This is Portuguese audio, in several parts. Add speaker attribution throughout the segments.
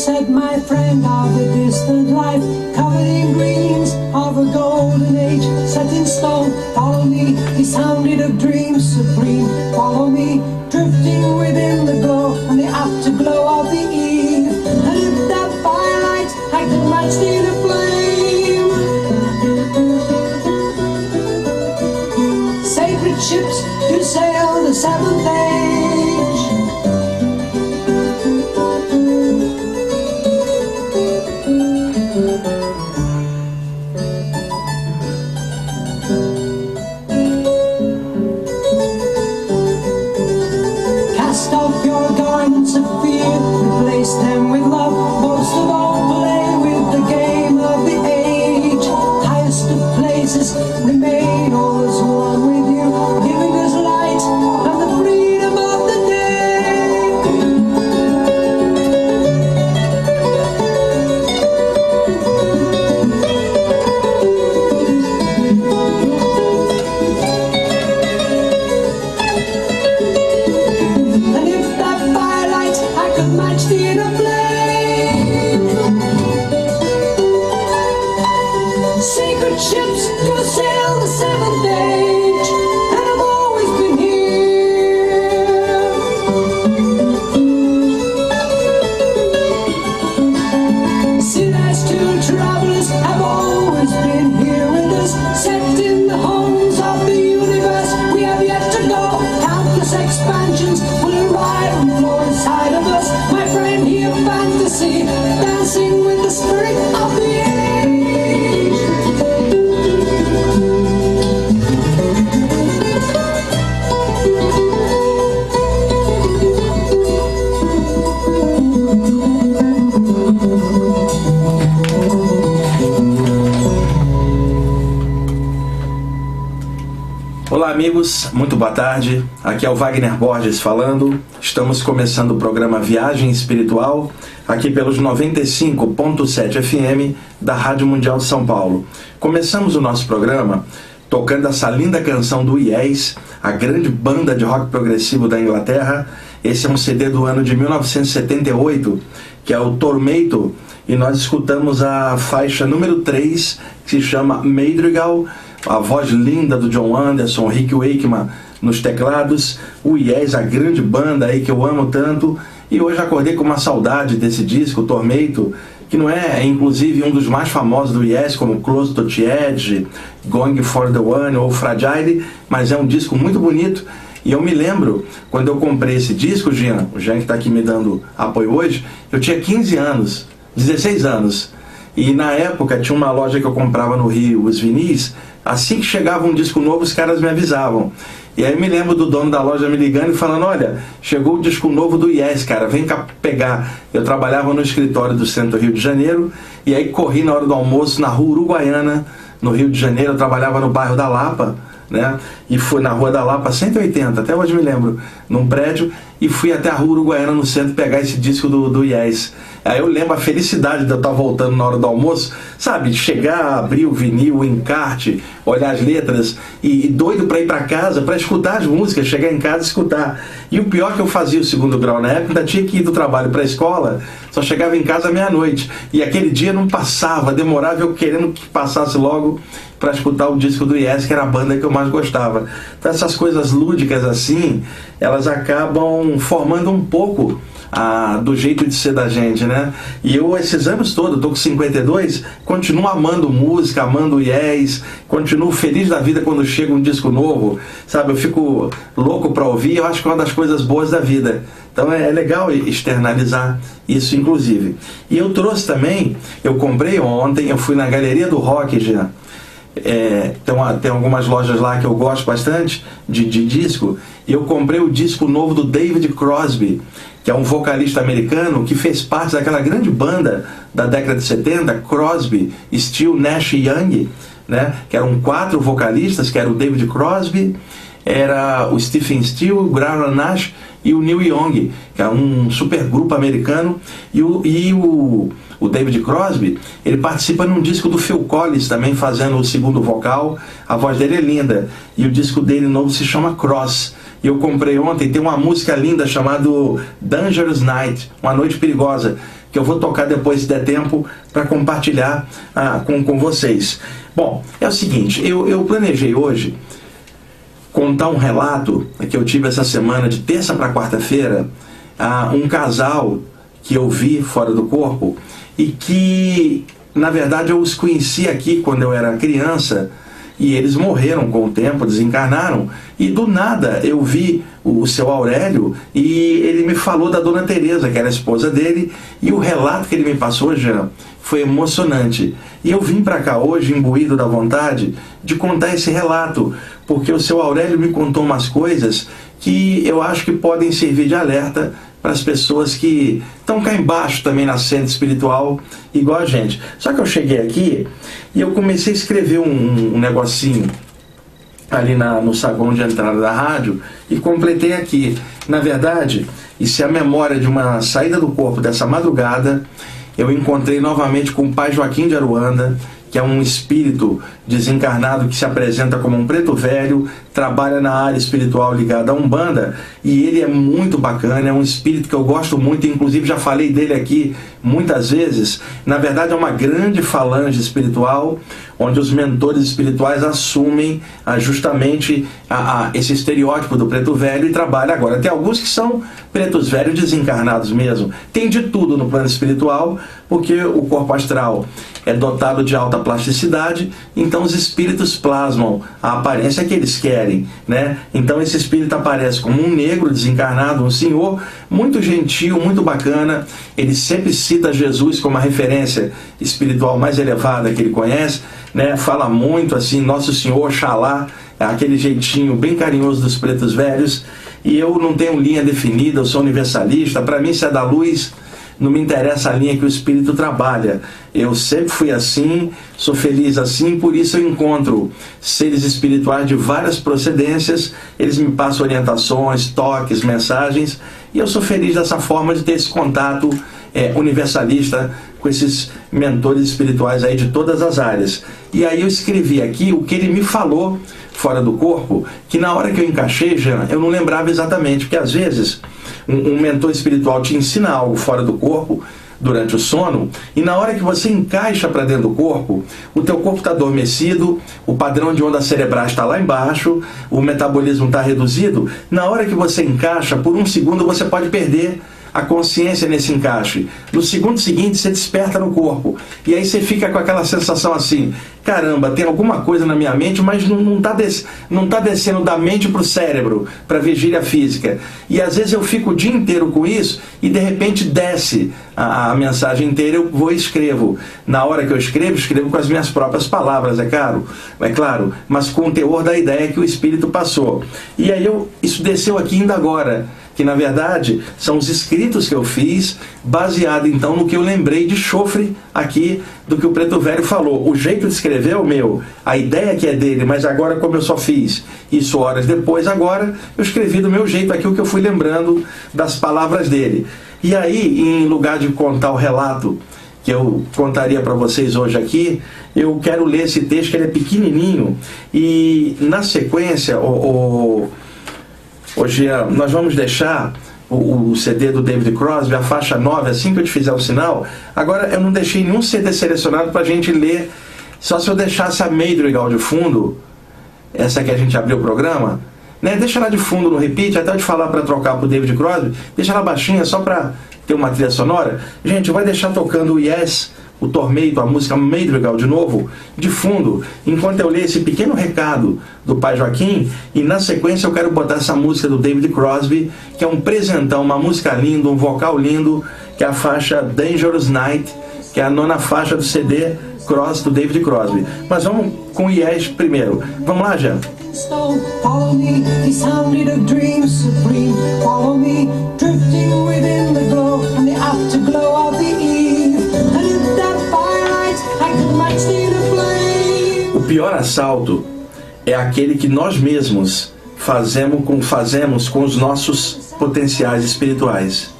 Speaker 1: said my friend of a distant life, covered in greens of a golden age, set in stone. Follow me, he sounded of dreams supreme. Follow me, drifting within the glow and the afterglow of the eve. And if that firelight I could match the
Speaker 2: Amigos, muito boa tarde. Aqui é o Wagner Borges falando. Estamos começando o programa Viagem Espiritual, aqui pelos 95.7 FM da Rádio Mundial de São Paulo. Começamos o nosso programa tocando essa linda canção do Yes, a grande banda de rock progressivo da Inglaterra. Esse é um CD do ano de 1978, que é o Tormento, e nós escutamos a faixa número 3, que se chama Madrigal, a voz linda do John Anderson, Rick Wakeman nos teclados, o Yes, a grande banda aí que eu amo tanto, e hoje acordei com uma saudade desse disco, Tormento, que não é, inclusive, um dos mais famosos do Yes, como Close to the Edge, Going for the One ou Fragile, mas é um disco muito bonito. E eu me lembro, quando eu comprei esse disco, Jean, o Jean que está aqui me dando apoio hoje, eu tinha 15 anos, 16 anos. E na época tinha uma loja que eu comprava no Rio, os vinis, assim que chegava um disco novo, os caras me avisavam. E aí me lembro do dono da loja me ligando e falando, olha, chegou o disco novo do Yes, cara, vem cá pegar. Eu trabalhava no escritório do centro do Rio de Janeiro, e aí corri na hora do almoço na rua Uruguaiana, no Rio de Janeiro, eu trabalhava no bairro da Lapa, né? E fui na Rua da Lapa 180, até hoje me lembro, num prédio, e fui até a Rua Uruguaiana no centro pegar esse disco do, do Yes. Aí eu lembro a felicidade de eu estar voltando na hora do almoço, sabe? Chegar, abrir o vinil, o encarte, olhar as letras e, e doido para ir para casa, para escutar as músicas, chegar em casa e escutar. E o pior que eu fazia o segundo grau na época, ainda tinha que ir do trabalho para a escola, só chegava em casa meia-noite. E aquele dia não passava, demorava eu querendo que passasse logo para escutar o disco do Yes, que era a banda que eu mais gostava. Então essas coisas lúdicas assim, elas acabam formando um pouco a, do jeito de ser da gente, né? E eu, esses anos todos, tô com 52, continuo amando música, amando Yes, continuo feliz da vida quando chega um disco novo, sabe? Eu fico louco para ouvir, eu acho que é uma das coisas boas da vida. Então é, é legal externalizar isso, inclusive. E eu trouxe também, eu comprei ontem, eu fui na Galeria do Rock, já. É, tem, uma, tem algumas lojas lá que eu gosto bastante de, de disco e eu comprei o disco novo do David Crosby que é um vocalista americano que fez parte daquela grande banda da década de 70 Crosby, Still, Nash e Young né, que eram quatro vocalistas que eram o David Crosby era o Stephen Steele, o Graham Nash e o Neil Young, que é um super grupo americano, e o, e o, o David Crosby, ele participa num disco do Phil Collins também, fazendo o segundo vocal, a voz dele é linda, e o disco dele novo se chama Cross, e eu comprei ontem, tem uma música linda chamada Dangerous Night, Uma Noite Perigosa, que eu vou tocar depois se der tempo para compartilhar ah, com, com vocês. Bom, é o seguinte, eu, eu planejei hoje contar um relato que eu tive essa semana, de terça para quarta-feira, a um casal que eu vi fora do corpo e que, na verdade, eu os conheci aqui quando eu era criança e eles morreram com o tempo, desencarnaram. E do nada eu vi o seu Aurélio e ele me falou da dona Teresa, que era a esposa dele, e o relato que ele me passou, já foi emocionante. E eu vim para cá hoje imbuído da vontade de contar esse relato, porque o seu Aurélio me contou umas coisas que eu acho que podem servir de alerta para as pessoas que estão cá embaixo também na espiritual, igual a gente. Só que eu cheguei aqui e eu comecei a escrever um, um negocinho ali na, no saguão de entrada da rádio e completei aqui. Na verdade, isso é a memória de uma saída do corpo dessa madrugada. Eu encontrei novamente com o pai Joaquim de Aruanda, que é um espírito desencarnado que se apresenta como um preto velho, trabalha na área espiritual ligada a Umbanda, e ele é muito bacana, é um espírito que eu gosto muito, inclusive já falei dele aqui muitas vezes. Na verdade, é uma grande falange espiritual, onde os mentores espirituais assumem ah, justamente a, a, esse estereótipo do preto velho e trabalham agora. Tem alguns que são pretos velhos desencarnados mesmo. Tem de tudo no plano espiritual, porque o corpo astral é dotado de alta plasticidade, então os espíritos plasmam a aparência que eles querem, né? Então esse espírito aparece como um negro desencarnado, um senhor muito gentil, muito bacana. Ele sempre cita Jesus como a referência espiritual mais elevada que ele conhece, né? Fala muito assim, Nosso Senhor, Oxalá, aquele jeitinho bem carinhoso dos pretos velhos. E eu não tenho linha definida, eu sou universalista. Para mim, se é da luz, não me interessa a linha que o espírito trabalha. Eu sempre fui assim, sou feliz assim, por isso eu encontro seres espirituais de várias procedências, eles me passam orientações, toques, mensagens, e eu sou feliz dessa forma de ter esse contato é, universalista com esses mentores espirituais aí de todas as áreas. E aí eu escrevi aqui o que ele me falou fora do corpo, que na hora que eu encaixei, já eu não lembrava exatamente, porque às vezes um, um mentor espiritual te ensina algo fora do corpo durante o sono e na hora que você encaixa para dentro do corpo, o teu corpo está adormecido, o padrão de onda cerebral está lá embaixo, o metabolismo está reduzido. Na hora que você encaixa, por um segundo você pode perder a consciência nesse encaixe. No segundo seguinte, você desperta no corpo. E aí você fica com aquela sensação assim: caramba, tem alguma coisa na minha mente, mas não está des não tá descendo da mente para o cérebro, para a vigília física. E às vezes eu fico o dia inteiro com isso e de repente desce a, a mensagem inteira, eu vou e escrevo. Na hora que eu escrevo, escrevo com as minhas próprias palavras, é claro, é claro, mas com o teor da ideia que o Espírito passou. E aí eu, isso desceu aqui ainda agora que na verdade são os escritos que eu fiz, baseado então no que eu lembrei de chofre aqui do que o Preto Velho falou. O jeito de escrever é o meu, a ideia que é dele, mas agora como eu só fiz isso horas depois, agora eu escrevi do meu jeito aqui o que eu fui lembrando das palavras dele. E aí, em lugar de contar o relato que eu contaria para vocês hoje aqui, eu quero ler esse texto que ele é pequenininho e na sequência o, o Hoje nós vamos deixar o, o, CD do David Crosby, a faixa 9, assim que eu te fizer o sinal. Agora eu não deixei nenhum CD selecionado para a gente ler, só se eu deixasse a Madrigal de fundo, essa que a gente abriu o programa, né? Deixa ela de fundo no repeat, até eu te falar para trocar pro David Crosby, deixa ela baixinha só para ter uma trilha sonora. Gente, vai deixar tocando o Yes o Tormento, a música Madrigal de novo, de fundo, enquanto eu leio esse pequeno recado do pai Joaquim, e na sequência eu quero botar essa música do David Crosby, que é um presentão, uma música linda, um vocal lindo, que é a faixa Dangerous Night, que é a nona faixa do CD Cross do David Crosby. Mas vamos com o Yes primeiro. Vamos lá, Jean? follow O pior assalto é aquele que nós mesmos fazemos com, fazemos com os nossos potenciais espirituais.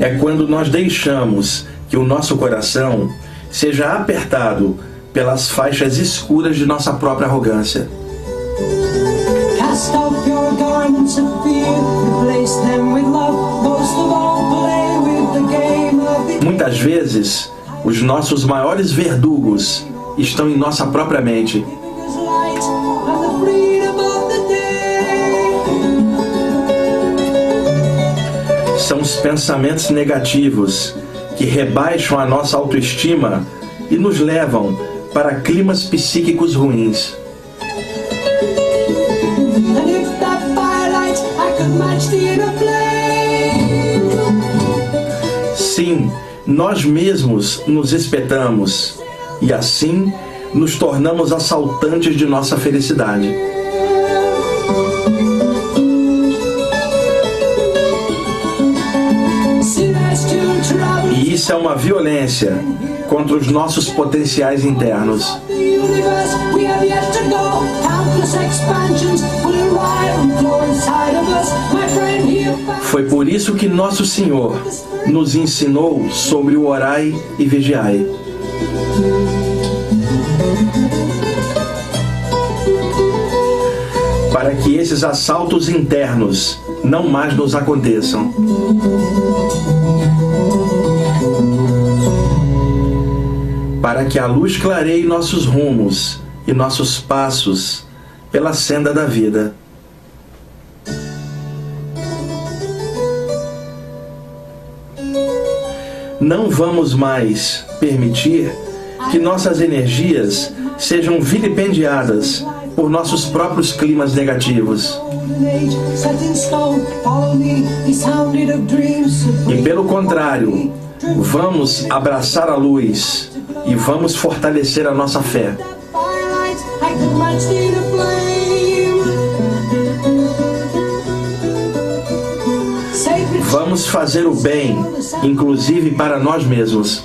Speaker 2: É quando nós deixamos que o nosso coração seja apertado pelas faixas escuras de nossa própria arrogância.
Speaker 1: Cast off your garments of fear, replace them with love.
Speaker 2: Muitas vezes, os nossos maiores verdugos estão em nossa própria mente. São os pensamentos negativos que rebaixam a nossa autoestima e nos levam para climas psíquicos ruins. Sim, nós mesmos nos espetamos e assim nos tornamos assaltantes de nossa felicidade. E isso é uma violência contra os nossos potenciais internos. Foi por isso que nosso Senhor nos ensinou sobre o orai e vigiai. Para que esses assaltos internos não mais nos aconteçam. Para que a luz clareie nossos rumos e nossos passos pela senda da vida. Não vamos mais permitir que nossas energias sejam vilipendiadas por nossos próprios climas negativos. E pelo contrário, vamos abraçar a luz e vamos fortalecer a nossa fé. Vamos fazer o bem, inclusive para nós mesmos.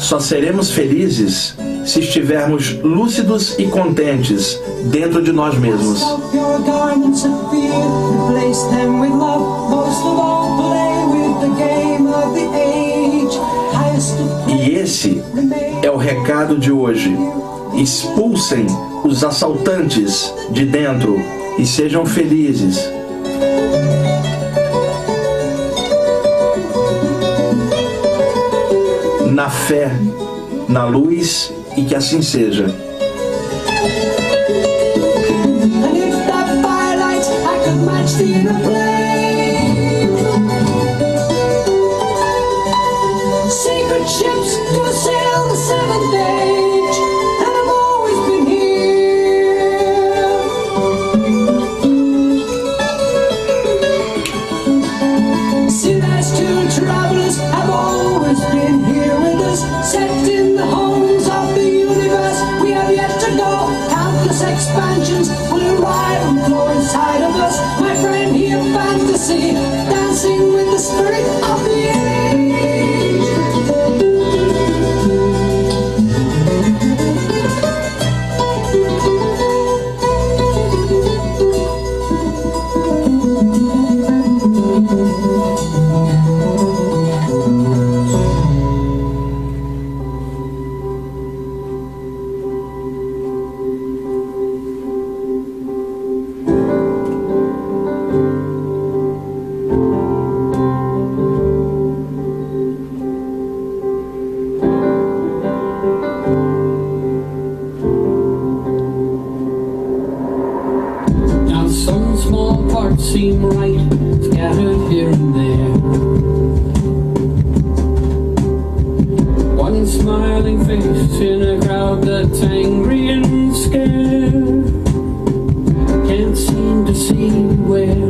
Speaker 2: Só seremos felizes se estivermos lúcidos e contentes dentro de nós mesmos. E esse é o recado de hoje. Expulsem os assaltantes de dentro e sejam felizes. Na fé, na luz e que assim seja.
Speaker 1: And if that firelight, I could match the inner seem right, scattered here and there. One smiling face in a crowd that's angry and scared. Can't seem
Speaker 2: to see where.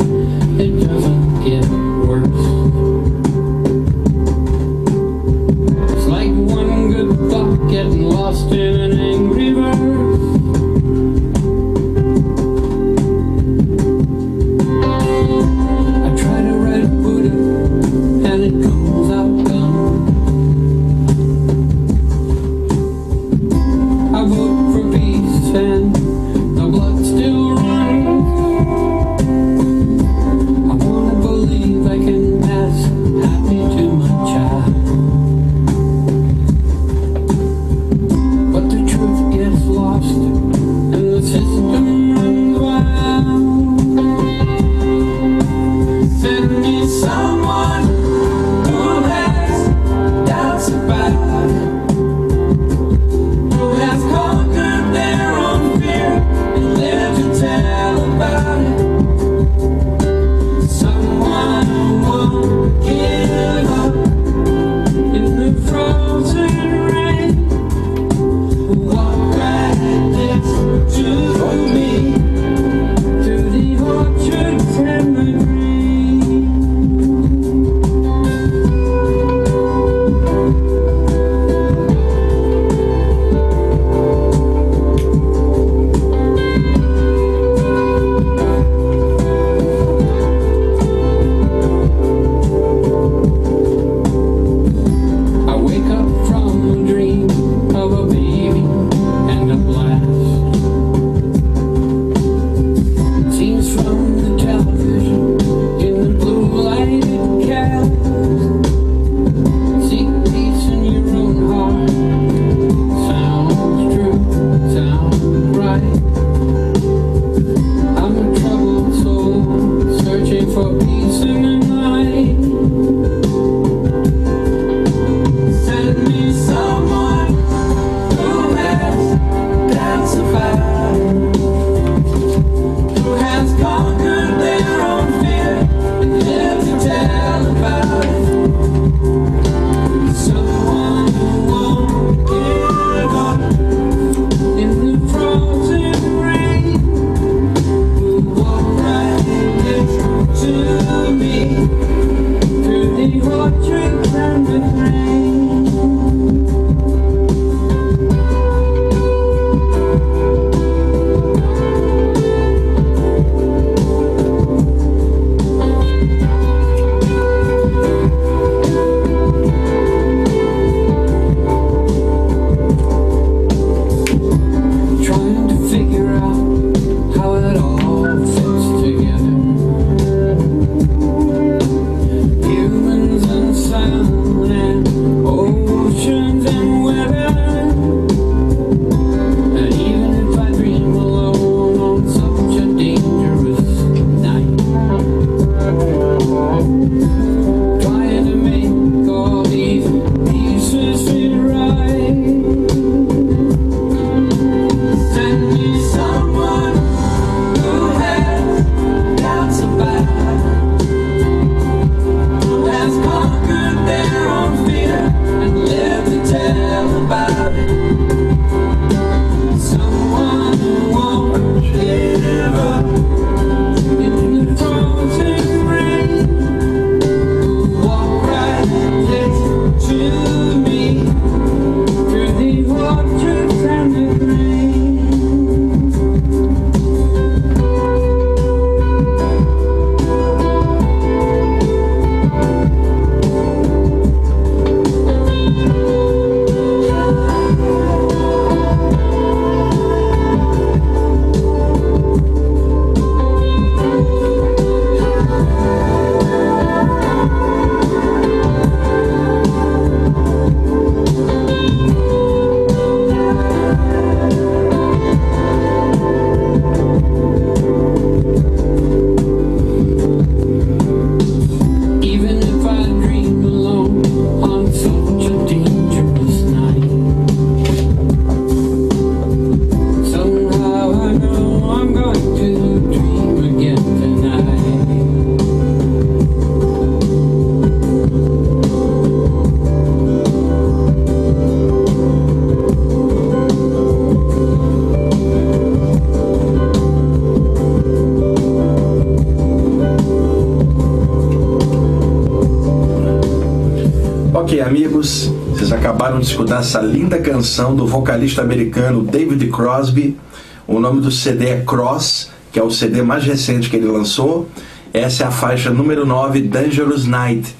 Speaker 2: Acabaram de escutar essa linda canção do vocalista americano David Crosby. O nome do CD é Cross, que é o CD mais recente que ele lançou. Essa é a faixa número 9, Dangerous Night.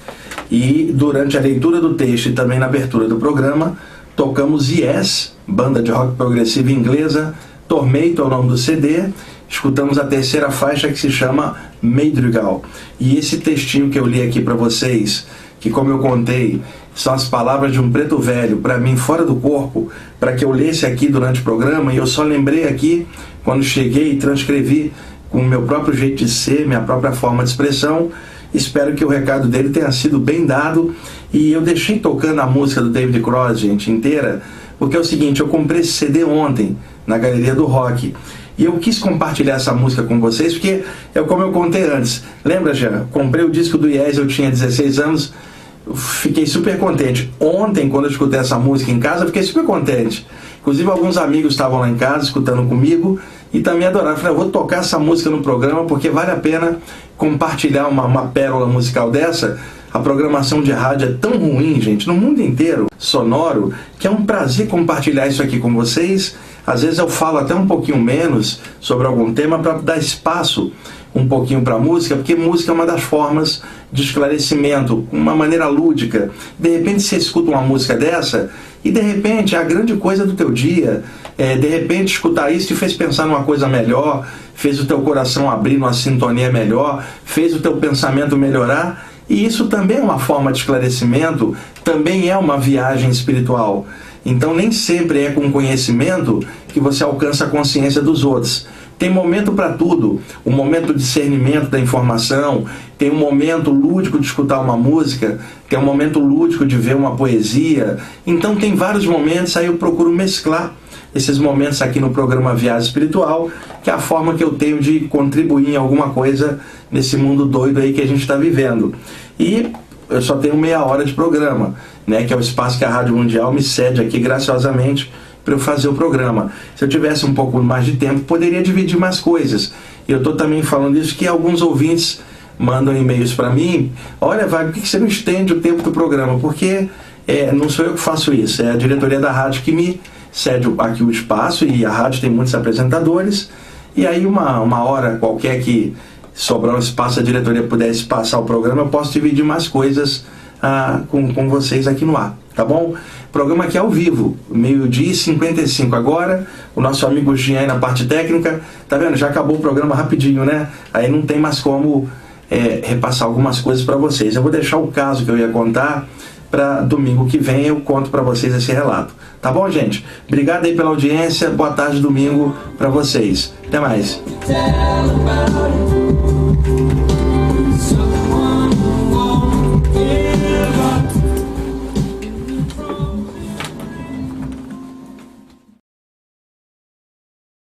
Speaker 2: E durante a leitura do texto e também na abertura do programa, tocamos Yes, banda de rock progressivo inglesa, Tormento é o nome do CD, escutamos a terceira faixa que se chama Madrigal. E esse textinho que eu li aqui para vocês, que como eu contei, são as palavras de um preto velho, para mim fora do corpo, para que eu lesse aqui durante o programa, e eu só lembrei aqui quando cheguei e transcrevi com o meu próprio jeito de ser, minha própria forma de expressão. Espero que o recado dele tenha sido bem dado. E eu deixei tocando a música do David Cross, gente, inteira, porque é o seguinte: eu comprei esse CD ontem na Galeria do Rock. E eu quis compartilhar essa música com vocês, porque é como eu contei antes. Lembra, já? Comprei o disco do Yes, eu tinha 16 anos, fiquei super contente. Ontem, quando eu escutei essa música em casa, fiquei super contente. Inclusive, alguns amigos estavam lá em casa escutando comigo e também adoraram. Falei, eu vou tocar essa música no programa porque vale a pena compartilhar uma, uma pérola musical dessa. A programação de rádio é tão ruim, gente, no mundo inteiro, sonoro, que é um prazer compartilhar isso aqui com vocês. Às vezes eu falo até um pouquinho menos sobre algum tema para dar espaço um pouquinho para música, porque música é uma das formas de esclarecimento, uma maneira lúdica. De repente você escuta uma música dessa e de repente é a grande coisa do teu dia, é, de repente escutar isso te fez pensar numa coisa melhor, fez o teu coração abrir numa sintonia melhor, fez o teu pensamento melhorar. E isso também é uma forma de esclarecimento, também é uma viagem espiritual. Então nem sempre é com conhecimento que você alcança a consciência dos outros. Tem momento para tudo. Um momento de discernimento da informação, tem um momento lúdico de escutar uma música, tem um momento lúdico de ver uma poesia. Então tem vários momentos, aí eu procuro mesclar esses momentos aqui no programa Viagem Espiritual, que é a forma que eu tenho de contribuir em alguma coisa nesse mundo doido aí que a gente está vivendo. E eu só tenho meia hora de programa, né, que é o espaço que a Rádio Mundial me cede aqui graciosamente para eu fazer o programa. Se eu tivesse um pouco mais de tempo, poderia dividir mais coisas. E eu estou também falando isso que alguns ouvintes mandam e-mails para mim. Olha, vai, por que você não estende o tempo do programa? Porque é, não sou eu que faço isso, é a diretoria da rádio que me cede aqui o espaço e a rádio tem muitos apresentadores. E aí, uma, uma hora qualquer que sobrar um espaço, a diretoria pudesse passar o programa, eu posso dividir mais coisas ah, com, com vocês aqui no ar, tá bom? Programa aqui ao vivo, meio-dia e 55 agora. O nosso amigo Jean aí na parte técnica. Tá vendo? Já acabou o programa rapidinho, né? Aí não tem mais como é, repassar algumas coisas para vocês. Eu vou deixar o caso que eu ia contar para domingo que vem eu conto para vocês esse relato. Tá bom, gente? Obrigado aí pela audiência. Boa tarde, domingo para vocês. Até mais.